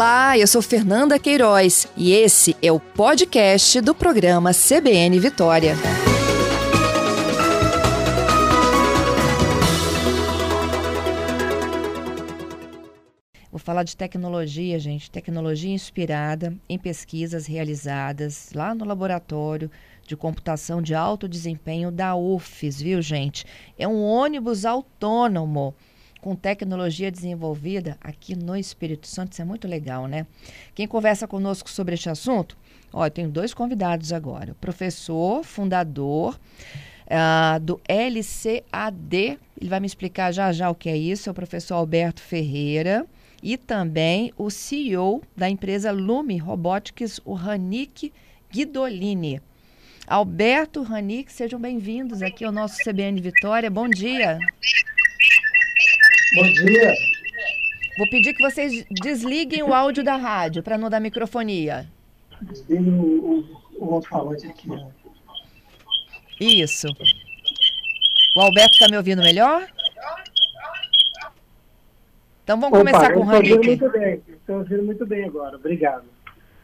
Olá, eu sou Fernanda Queiroz e esse é o podcast do programa CBN Vitória. Vou falar de tecnologia, gente. Tecnologia inspirada em pesquisas realizadas lá no laboratório de computação de alto desempenho da UFES, viu, gente? É um ônibus autônomo com tecnologia desenvolvida aqui no Espírito Santo. Isso é muito legal, né? Quem conversa conosco sobre este assunto? Ó, eu tenho dois convidados agora. O professor, fundador uh, do LCAD, ele vai me explicar já já o que é isso, é o professor Alberto Ferreira e também o CEO da empresa Lume Robotics, o Ranik Guidolini. Alberto, Ranik, sejam bem-vindos aqui ao nosso CBN Vitória. Bom dia. Bom dia. Vou pedir que vocês desliguem o áudio da rádio para não dar microfonia. Desligue o, o, o falante aqui. Isso. O Alberto está me ouvindo melhor? Então vamos Opa, começar com o Ranick. muito bem, estou ouvindo muito bem agora, obrigado.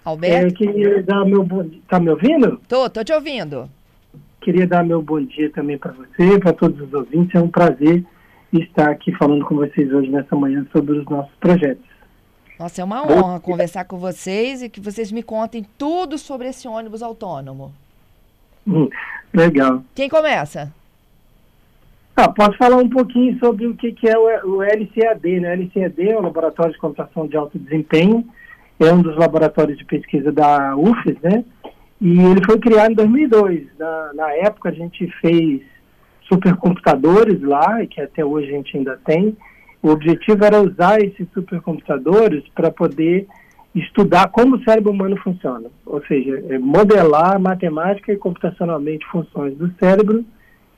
Alberto? Eu queria dar meu bom dia. Tá me ouvindo? Tô, tô te ouvindo. Queria dar meu bom dia também para você, para todos os ouvintes. É um prazer estar aqui falando com vocês hoje nessa manhã sobre os nossos projetos. Nossa, é uma honra conversar com vocês e que vocês me contem tudo sobre esse ônibus autônomo. Hum, legal. Quem começa? Ah, posso falar um pouquinho sobre o que, que é o, o LCAD, né? O LCAD é o Laboratório de Computação de Alto Desempenho, é um dos laboratórios de pesquisa da UFES, né? E ele foi criado em 2002. Na, na época, a gente fez supercomputadores lá, que até hoje a gente ainda tem. O objetivo era usar esses supercomputadores para poder estudar como o cérebro humano funciona, ou seja, é modelar matemática e computacionalmente funções do cérebro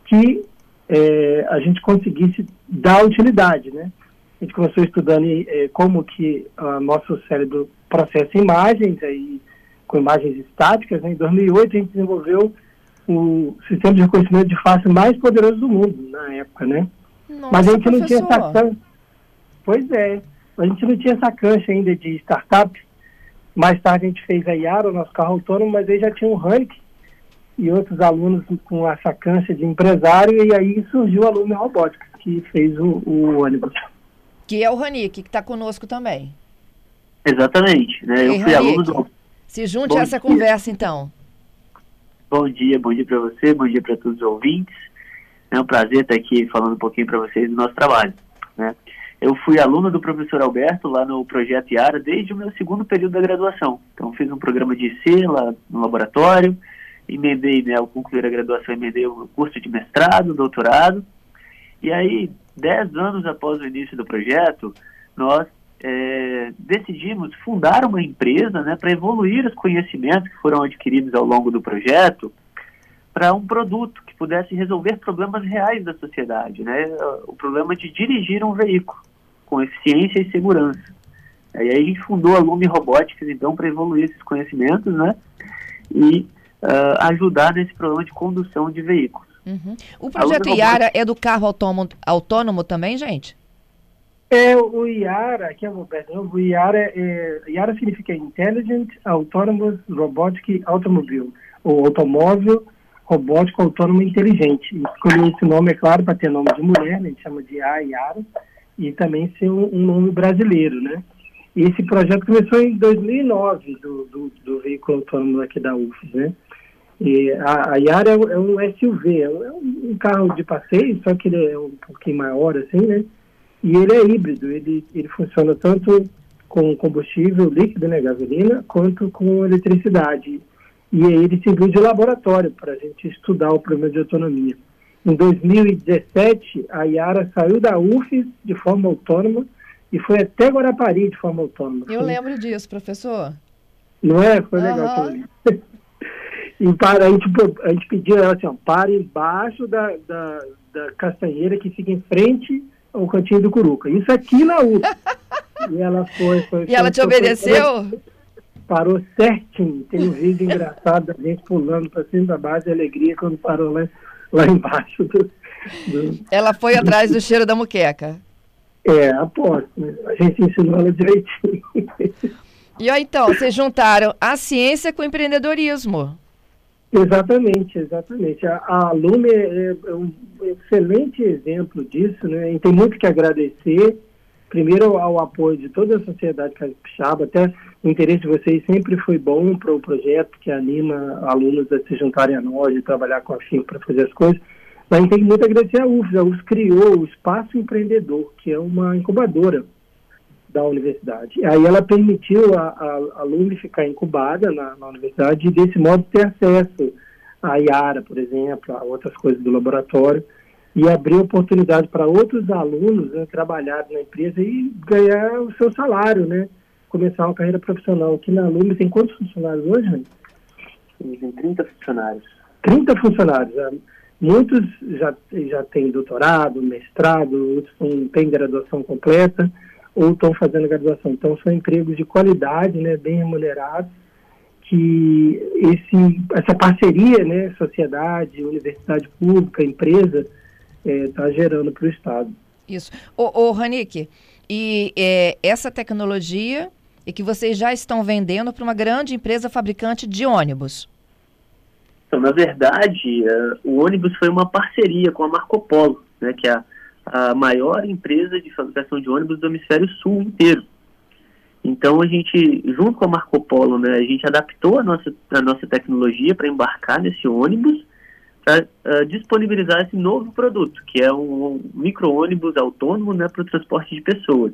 que é, a gente conseguisse dar utilidade, né? A gente começou estudando é, como que o nosso cérebro processa imagens, aí, com imagens estáticas. Né? Em 2008 a gente desenvolveu o sistema de reconhecimento de face mais poderoso do mundo na época, né? Nossa, Mas a gente professor. não tinha essa cancha. Pois é, a gente não tinha essa cancha ainda de startup. Mais tarde a gente fez a Yara, o nosso carro autônomo, mas aí já tinha um rank e outros alunos com essa cancha de empresário, e aí surgiu o aluno Robotics, que fez o, o ônibus. Que é o Ranik, que está conosco também. Exatamente, né? Eu fui aluno do... Se junte a essa conversa, então. Bom dia, bom dia para você, bom dia para todos os ouvintes. É um prazer estar aqui falando um pouquinho para vocês do nosso trabalho. Né? Eu fui aluno do professor Alberto lá no projeto Iara desde o meu segundo período da graduação. Então fiz um programa de C lá no laboratório, emendei, né, ao concluir a graduação, emendei o curso de mestrado, doutorado. E aí, dez anos após o início do projeto, nós é, decidimos fundar uma empresa né, para evoluir os conhecimentos que foram adquiridos ao longo do projeto para um produto que pudesse resolver problemas reais da sociedade, né? O problema de dirigir um veículo com eficiência e segurança. E aí a gente fundou a Lume Robotics, então, para evoluir esses conhecimentos, né? E uh, ajudar nesse problema de condução de veículos. Uhum. O projeto Iara é do carro autônomo, autônomo também, gente? É, o IARA, aqui é o perdão, o IARA, é, IARA significa Intelligent Autonomous Robotic Automobile, ou automóvel robótico autônomo inteligente. Escolhi esse nome, é claro, para ter nome de mulher, né, a gente chama de A IARA, e também ser um, um, nome brasileiro, né? Esse projeto começou em 2009, do, do, do veículo autônomo aqui da UFS, né? E a, a é, é um SUV, é é um carro de passeio, só que ele é um pouquinho maior, assim, né? E ele é híbrido, ele, ele funciona tanto com combustível líquido, né, gasolina, quanto com eletricidade. E aí ele serviu de laboratório para a gente estudar o problema de autonomia. Em 2017, a Yara saiu da UFES de forma autônoma e foi até Guarapari de forma autônoma. Eu lembro disso, professor. Não é? Foi legal também. e para, a, gente, a gente pediu ela assim, ó, para embaixo da, da, da castanheira que fica em frente o cantinho do Curuca. Isso aqui na U. e ela foi, foi. E ela te obedeceu? parou certinho. Tem um vídeo engraçado da gente pulando para cima da base de alegria quando parou lá, lá embaixo. Do, do, ela foi atrás do cheiro da muqueca. É, aposto. Né? A gente ensinou ela direitinho. E aí, então, vocês juntaram a ciência com o empreendedorismo. Exatamente, exatamente. A, a Lume é, é, um excelente exemplo disso, né? E tem muito que agradecer, primeiro ao apoio de toda a sociedade capixaba, até o interesse de vocês sempre foi bom para o projeto que anima alunos a se juntarem a nós e trabalhar com a FIM para fazer as coisas. Mas a gente tem muito agradecer a UFS. A UFS criou o Espaço Empreendedor, que é uma incubadora da universidade. Aí ela permitiu a, a, ficar incubada na, na, universidade e desse modo ter acesso à IARA, por exemplo, a outras coisas do laboratório e abrir oportunidade para outros alunos né, trabalharem na empresa e ganhar o seu salário, né? Começar uma carreira profissional. Aqui na Lume tem quantos funcionários hoje, Rani? Tem 30 funcionários. 30 funcionários. Né? Muitos já, já têm doutorado, mestrado, outros têm graduação completa ou estão fazendo graduação. Então, são empregos de qualidade, né, bem remunerados, que esse, essa parceria, né, sociedade, universidade pública, empresa, está é, gerando para o Estado. Isso. Ô, ô Ranique, e é, essa tecnologia e que vocês já estão vendendo para uma grande empresa fabricante de ônibus? Então, na verdade, uh, o ônibus foi uma parceria com a Marco Polo, né, que é a a maior empresa de fabricação de ônibus do hemisfério sul inteiro. Então a gente, junto com a Marco Polo, né, a gente adaptou a nossa, a nossa tecnologia para embarcar nesse ônibus para uh, disponibilizar esse novo produto, que é um, um micro-ônibus autônomo né, para o transporte de pessoas.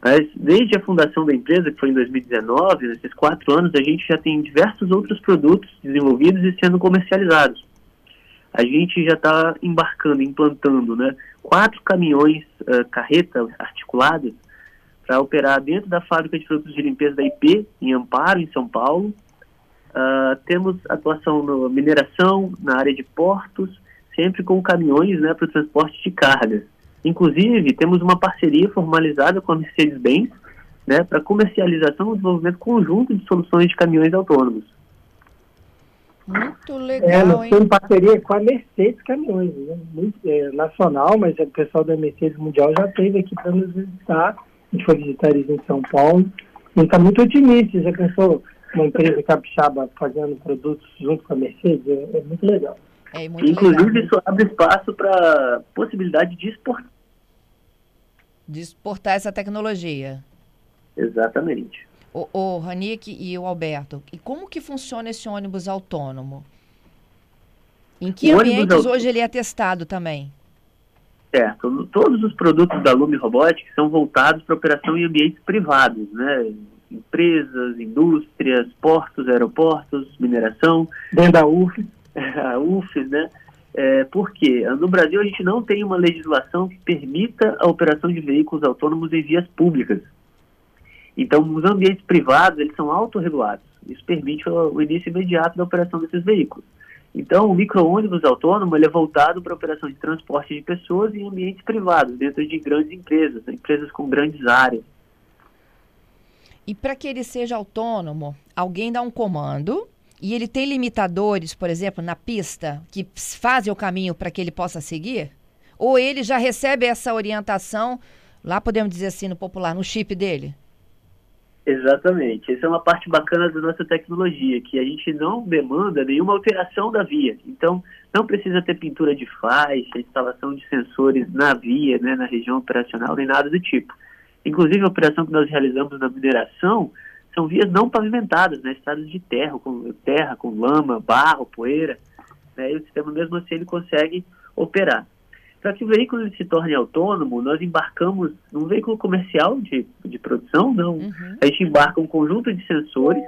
Mas desde a fundação da empresa, que foi em 2019, nesses quatro anos, a gente já tem diversos outros produtos desenvolvidos e sendo comercializados a gente já está embarcando, implantando né, quatro caminhões uh, carreta articuladas para operar dentro da fábrica de produtos de limpeza da IP, em Amparo, em São Paulo. Uh, temos atuação na mineração, na área de portos, sempre com caminhões né, para o transporte de cargas. Inclusive, temos uma parceria formalizada com a Mercedes-Benz né, para comercialização e desenvolvimento conjunto de soluções de caminhões autônomos. Muito é, legal, é, nós temos parceria com a Mercedes Caminhões, né? Muito, é, nacional, mas o pessoal da Mercedes Mundial já esteve aqui para nos visitar. A gente foi visitar eles em São Paulo. A gente está muito otimista. Já pensou uma empresa capixaba fazendo produtos junto com a Mercedes? É, é muito legal. É muito Inclusive, legal. isso abre espaço para possibilidade de exportar. De exportar essa tecnologia. Exatamente o, o Ranick e o Alberto, e como que funciona esse ônibus autônomo? Em que o ambientes hoje ele é testado também? Certo. Todos os produtos da Lume Robotics são voltados para operação em ambientes privados, né? Empresas, indústrias, portos, aeroportos, mineração. Dentro da UF. A UFES, né? É, por quê? No Brasil a gente não tem uma legislação que permita a operação de veículos autônomos em vias públicas. Então, os ambientes privados, eles são autorregulados. Isso permite o, início imediato da operação desses veículos. Então, o micro-ônibus autônomo ele é voltado para a operação de transporte de pessoas em ambientes privados, dentro de grandes empresas, empresas com grandes áreas. E para que ele seja autônomo, alguém dá um comando e ele tem limitadores, por exemplo, na pista, que fazem o caminho para que ele possa seguir? Ou ele já recebe essa orientação, lá podemos dizer assim no popular, no chip dele? Exatamente. Essa é uma parte bacana da nossa tecnologia, que a gente não demanda nenhuma alteração da via. Então, não precisa ter pintura de faixa, instalação de sensores na via, né, na região operacional, nem nada do tipo. Inclusive, a operação que nós realizamos na mineração são vias não pavimentadas, né, estradas de terra, com terra, com lama, barro, poeira. Né, e o sistema, mesmo assim, ele consegue operar. Para que o veículo se torne autônomo, nós embarcamos num veículo comercial de, de produção, não. Uhum. A gente embarca um conjunto de sensores,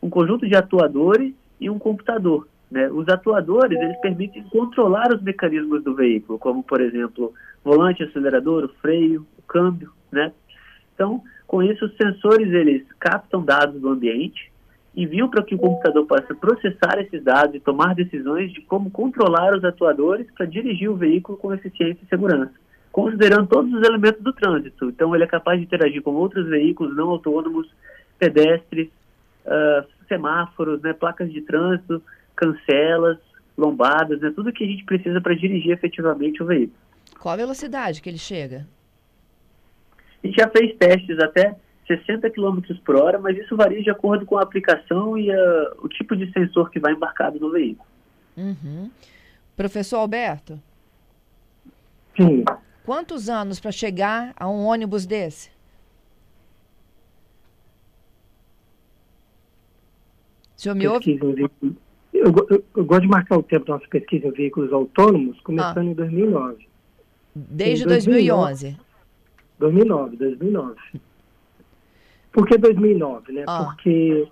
um conjunto de atuadores e um computador. Né? Os atuadores, eles permitem controlar os mecanismos do veículo, como, por exemplo, volante, acelerador, o freio, o câmbio, né? Então, com isso, os sensores, eles captam dados do ambiente, enviam para que o computador possa processar esses dados e tomar decisões de como controlar os atuadores para dirigir o veículo com eficiência e segurança, considerando todos os elementos do trânsito. Então, ele é capaz de interagir com outros veículos não autônomos, pedestres, uh, semáforos, né, placas de trânsito, cancelas, lombadas, né, tudo que a gente precisa para dirigir efetivamente o veículo. Qual a velocidade que ele chega? A gente já fez testes até 60 km por hora, mas isso varia de acordo com a aplicação e a, o tipo de sensor que vai embarcado no veículo. Uhum. Professor Alberto? Sim. Quantos anos para chegar a um ônibus desse? O senhor me ouve? Eu, eu, eu, gosto de marcar o tempo da nossa pesquisa em veículos autônomos, começando ah. em 2009. Desde 2011? 2009, 2009. Por que 2009, né? Ah. Porque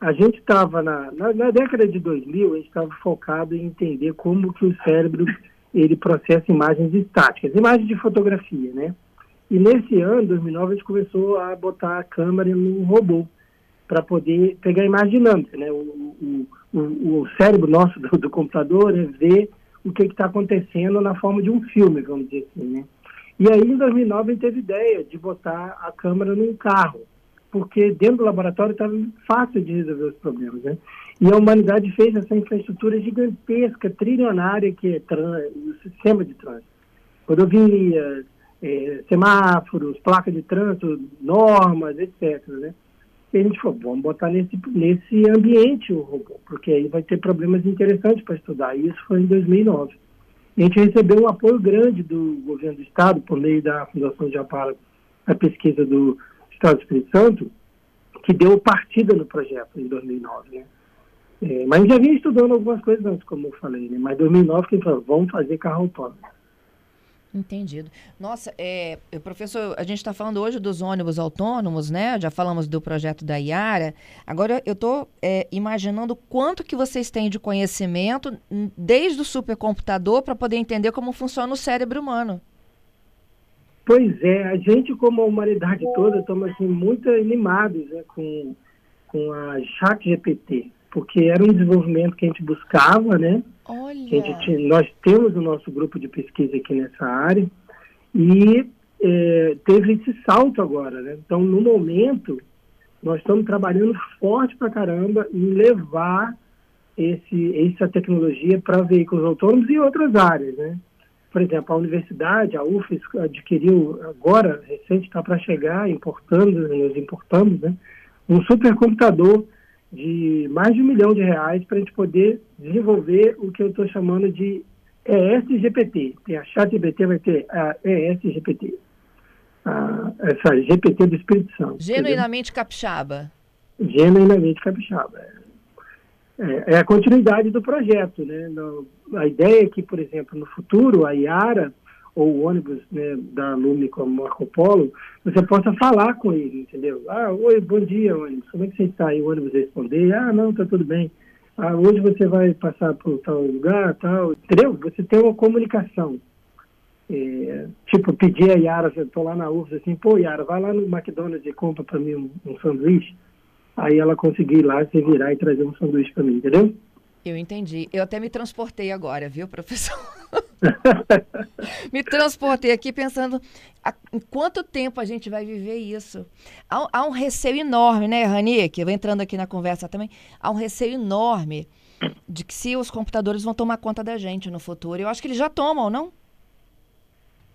a gente estava na, na, na, década de 2000, a gente estava focado em entender como que o cérebro ele processa imagens estáticas, imagens de fotografia, né? E nesse ano, 2009, a gente começou a botar a câmera no robô para poder pegar a imagem dinâmica, né? O, o, o, o cérebro nosso do, do computador é ver o que está acontecendo na forma de um filme, vamos dizer assim, né? E aí, em 2009, a gente teve ideia de botar a câmera num carro, porque dentro do laboratório estava fácil de resolver os problemas, né? E a humanidade fez essa infraestrutura gigantesca, trilionária, que é o sistema de trânsito. Rodovias, é, semáforos, placas de trânsito, normas, etc., né? E a gente falou, vamos botar nesse, nesse ambiente o robô, porque aí vai ter problemas interessantes para estudar. E isso foi em 2009 a gente recebeu um apoio grande do governo do Estado, por meio da Fundação de Amparo a pesquisa do Estado do Espírito Santo, que deu partida no projeto em 2009, né? É, mas já vinha estudando algumas coisas antes, como eu falei, né? Mas em 2009 que falou, vamos fazer carro autônomo. Entendido. Nossa, é, professor, a gente está falando hoje dos ônibus autônomos, né? Já falamos do projeto da Iara. Agora eu estou é, imaginando quanto que vocês têm de conhecimento desde o supercomputador para poder entender como funciona o cérebro humano. Pois é, a gente como a humanidade toda estamos assim, muito animados né, com, com a chat GPT, porque era um desenvolvimento que a gente buscava, né? Olha. Gente, nós temos o nosso grupo de pesquisa aqui nessa área e é, teve esse salto agora, né? Então, no momento, nós estamos trabalhando forte para caramba em levar esse, essa tecnologia para veículos autônomos e outras áreas, né? Por exemplo, a universidade, a UFES adquiriu agora, recente, está para chegar, importando, nós importamos, né? Um supercomputador de mais de um milhão de reais para a gente poder desenvolver o que eu estou chamando de ESGPT. Tem a ChatGPT, vai ter a ESGPT. A, essa GPT do Espírito Santo. Genuinamente capixaba. Genuinamente capixaba. É, é, a continuidade do projeto. Né? a ideia é que, por exemplo, no futuro, a Iara ou o ônibus né, da Lume como Marco Polo, você possa falar com ele, entendeu? Ah, oi, bom dia, ônibus, como é que você está? E o ônibus responder, ah, não, está tudo bem. Ah, hoje você vai passar por tal lugar, tal, entendeu? Você tem uma comunicação. É, tipo, pedir a Yara, estou lá na UFS, assim, pô, Yara, vai lá no McDonald's e compra para mim um, um sanduíche. Aí ela conseguir ir lá, se virar e trazer um sanduíche para mim, entendeu? Eu entendi. Eu até me transportei agora, viu, professor? me transportei aqui pensando em quanto tempo a gente vai viver isso. Há, há um receio enorme, né, Rani? Que eu vou entrando aqui na conversa também. Há um receio enorme de que se os computadores vão tomar conta da gente no futuro. Eu acho que eles já tomam, não?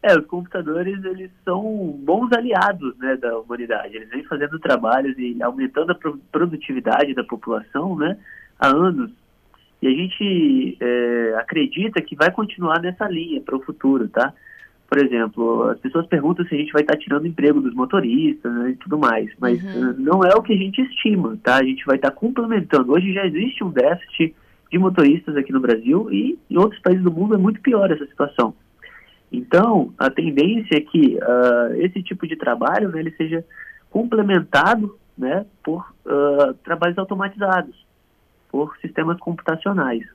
É, os computadores, eles são bons aliados né, da humanidade. Eles vêm fazendo trabalhos e aumentando a produtividade da população né, há anos. E a gente é, acredita que vai continuar nessa linha para o futuro, tá? Por exemplo, as pessoas perguntam se a gente vai estar tá tirando emprego dos motoristas né, e tudo mais, mas uhum. não é o que a gente estima, tá? A gente vai estar tá complementando. Hoje já existe um déficit de motoristas aqui no Brasil e em outros países do mundo é muito pior essa situação. Então, a tendência é que uh, esse tipo de trabalho né, ele seja complementado né, por uh, trabalhos automatizados por sistemas computacionais.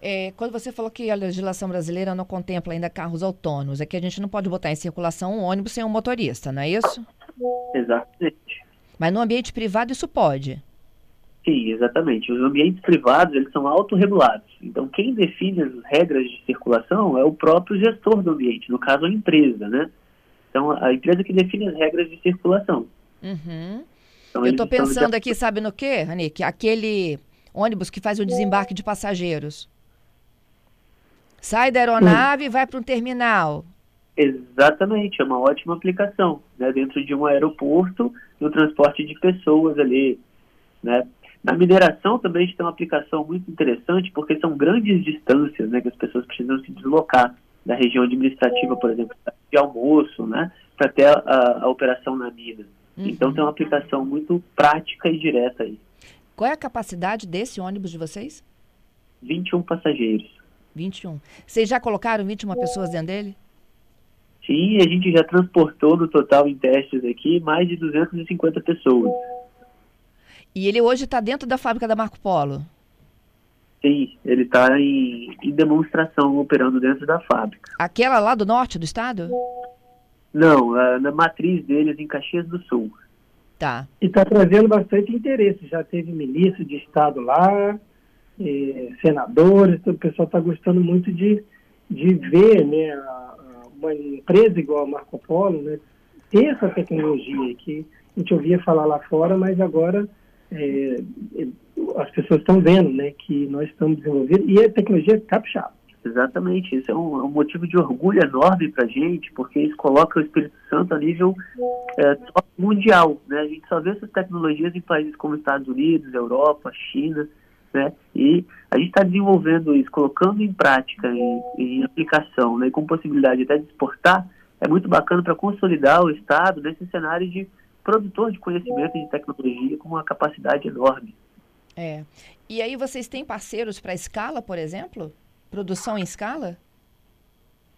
É, quando você falou que a legislação brasileira não contempla ainda carros autônomos, é que a gente não pode botar em circulação um ônibus sem um motorista, não é isso? Exatamente. Mas no ambiente privado isso pode? Sim, exatamente. Os ambientes privados eles são autorregulados. Então, quem define as regras de circulação é o próprio gestor do ambiente, no caso a empresa, né? Então, a empresa que define as regras de circulação. Uhum. Então, eu estou pensando aqui, sabe no quê, Ranique? Aquele ônibus que faz o desembarque de passageiros. Sai da aeronave e vai para um terminal. Exatamente, é uma ótima aplicação, né, dentro de um aeroporto, no transporte de pessoas ali, né. Na mineração também a gente tem uma aplicação muito interessante, porque são grandes distâncias, né, que as pessoas precisam se deslocar da região administrativa, por exemplo, de almoço, né, para ter a, a, a, operação na mina. Uhum. Então tem uma aplicação muito prática e direta aí. Qual é a capacidade desse ônibus de vocês? 21 passageiros. 21. Vocês já colocaram 21 pessoas dentro dele? Sim, a gente já transportou no total em testes aqui mais de 250 pessoas. E ele hoje está dentro da fábrica da Marco Polo? Sim, ele está em, em, demonstração operando dentro da fábrica. Aquela lá do norte do estado? Não, a, na matriz deles em Caxias do Sul. Tá. E está trazendo bastante interesse. Já teve ministro de estado lá, eh, senadores, o pessoal está gostando muito de, de ver né, a, uma empresa igual a Marco Polo, né, ter essa tecnologia que a gente ouvia falar lá fora, mas agora é, as pessoas estão vendo né, que nós estamos desenvolvendo e a tecnologia é capixaba. Exatamente, isso é um, é um, motivo de orgulho enorme para a gente, porque isso coloca o Espírito Santo a nível é, mundial. Né? A gente só vê essas tecnologias em países como Estados Unidos, Europa, China, né? E a gente está desenvolvendo isso, colocando em prática, em, em aplicação, né? com possibilidade até de exportar, é muito bacana para consolidar o Estado nesse cenário de produtor de conhecimento e de tecnologia com uma capacidade enorme. É. E aí vocês têm parceiros para escala, por exemplo? Produção em escala?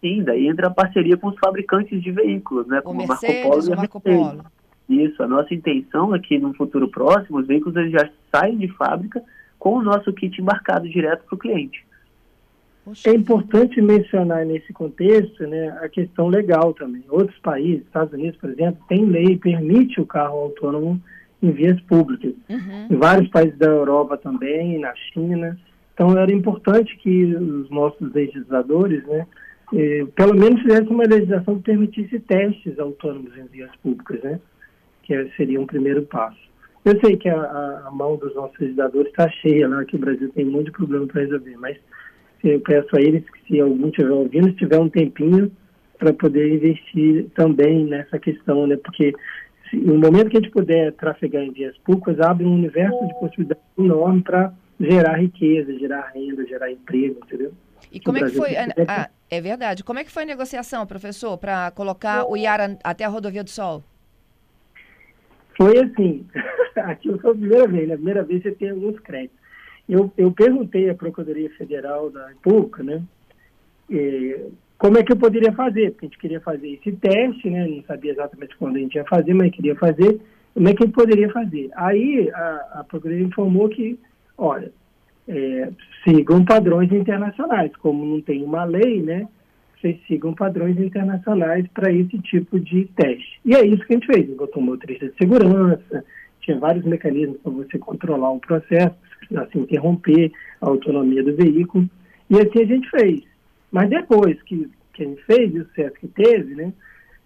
Sim, daí entra a parceria com os fabricantes de veículos, né? Como o Mercedes, Marco Polo. O Marco Polo. Isso, a nossa intenção é que no futuro próximo os veículos eles já saem de fábrica com o nosso kit embarcado direto para o cliente. É importante mencionar nesse contexto né, a questão legal também. Outros países, Estados Unidos, por exemplo, tem lei que permite o carro autônomo em vias públicas. Uhum. Em vários países da Europa também, na China. Então era importante que os nossos legisladores, né, eh, pelo menos fizessem uma legislação que permitisse testes autônomos em vias públicas, né, que seria um primeiro passo. Eu sei que a, a mão dos nossos legisladores está cheia lá, que o Brasil tem muito problema para resolver, mas eu peço a eles que, se algum estiver ouvindo, se tiver um tempinho para poder investir também nessa questão, né? Porque se, no momento que a gente puder trafegar em vias públicas, abre um universo de possibilidades enorme para gerar riqueza, gerar renda, gerar emprego, entendeu? E como é que foi? É verdade. Como é que foi a negociação, professor, para colocar o Iara até a Rodovia do Sol? Foi assim, aquilo foi a primeira vez, né? A primeira vez você tem alguns créditos. Eu, eu perguntei à Procuradoria Federal da República, né? Eh, como é que eu poderia fazer? Porque a gente queria fazer esse teste, né? Não sabia exatamente quando a gente ia fazer, mas queria fazer. Como é que a gente poderia fazer? Aí a, a Procuradoria informou que, olha, é, sigam padrões internacionais. Como não tem uma lei, né? vocês sigam padrões internacionais para esse tipo de teste. E é isso que a gente fez. Botou motorista de segurança, tinha vários mecanismos para você controlar o processo, assim, interromper a autonomia do veículo. E assim a gente fez. Mas depois que, que a gente fez, e o sucesso que teve, né?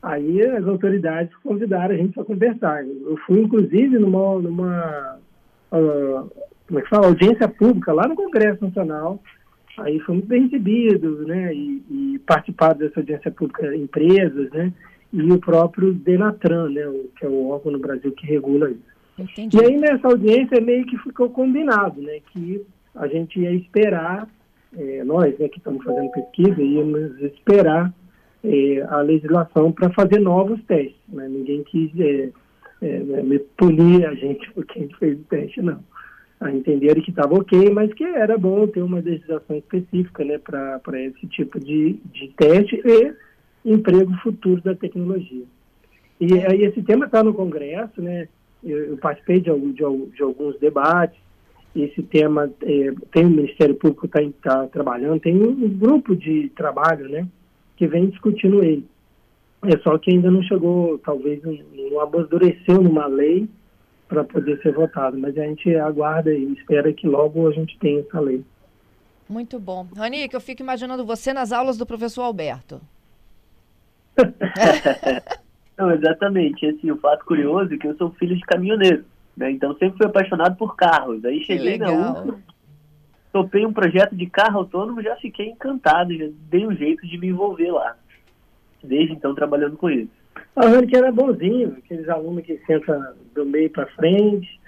Aí as autoridades convidaram a gente para conversar. Eu fui, inclusive, numa, numa uh, como é que fala, audiência pública lá no Congresso Nacional, aí foi muito bem recebido, né, e, e participaram dessa audiência pública empresas, né, e o próprio Denatran, né, que é o órgão no Brasil que regula isso. Entendi. E aí nessa audiência meio que ficou combinado, né, que a gente ia esperar, é, nós, né, que estamos fazendo pesquisa, íamos esperar é, a legislação para fazer novos testes, né, ninguém quis é, é, me punir a gente porque a gente fez o teste, não a entenderem que estava ok, mas que era bom ter uma legislação específica né, para esse tipo de, de teste e emprego futuro da tecnologia. E aí esse tema está no Congresso, né? Eu, eu participei de, de, de, alguns debates. Esse tema é, tem o Ministério Público está tá trabalhando, tem um grupo de trabalho, né, que vem discutindo ele. É só que ainda não chegou, talvez não, não amadureceu numa lei para poder ser votado. Mas a gente aguarda e espera que logo a gente tenha essa lei. Muito bom. Ranica, eu fico imaginando você nas aulas do professor Alberto. Não, exatamente. Assim, o fato curioso é que eu sou filho de caminhoneiro, né? Então sempre fui apaixonado por carros. Aí cheguei na UFA, topei um projeto de carro autônomo, já fiquei encantado, já dei um jeito de me envolver lá. desde então trabalhando com isso. A que era bonzinho, aqueles alunos que sentam do meio para frente,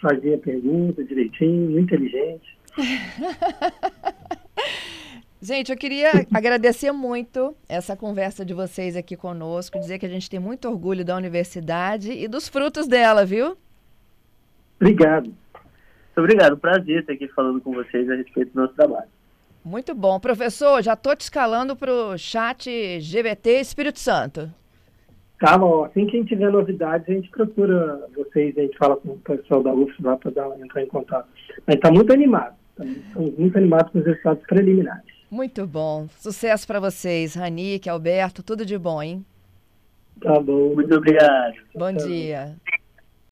fazia pergunta direitinho, muito inteligente. Gente, eu queria agradecer muito essa conversa de vocês aqui conosco, dizer que a gente tem muito orgulho da universidade e dos frutos dela, viu? Obrigado. Muito obrigado. Prazer estar aqui falando com vocês a respeito do nosso trabalho. Muito bom. Professor, já estou te escalando para o chat GBT Espírito Santo. Tá bom. Assim que a gente tiver novidades, a gente procura vocês, a gente fala com o pessoal da UF lá para entrar em contato. Mas está muito animado. Estamos muito animados com os resultados preliminares. Muito bom. Sucesso para vocês, Ranique, Alberto, tudo de bom, hein? Tá bom. Muito obrigado. Bom dia.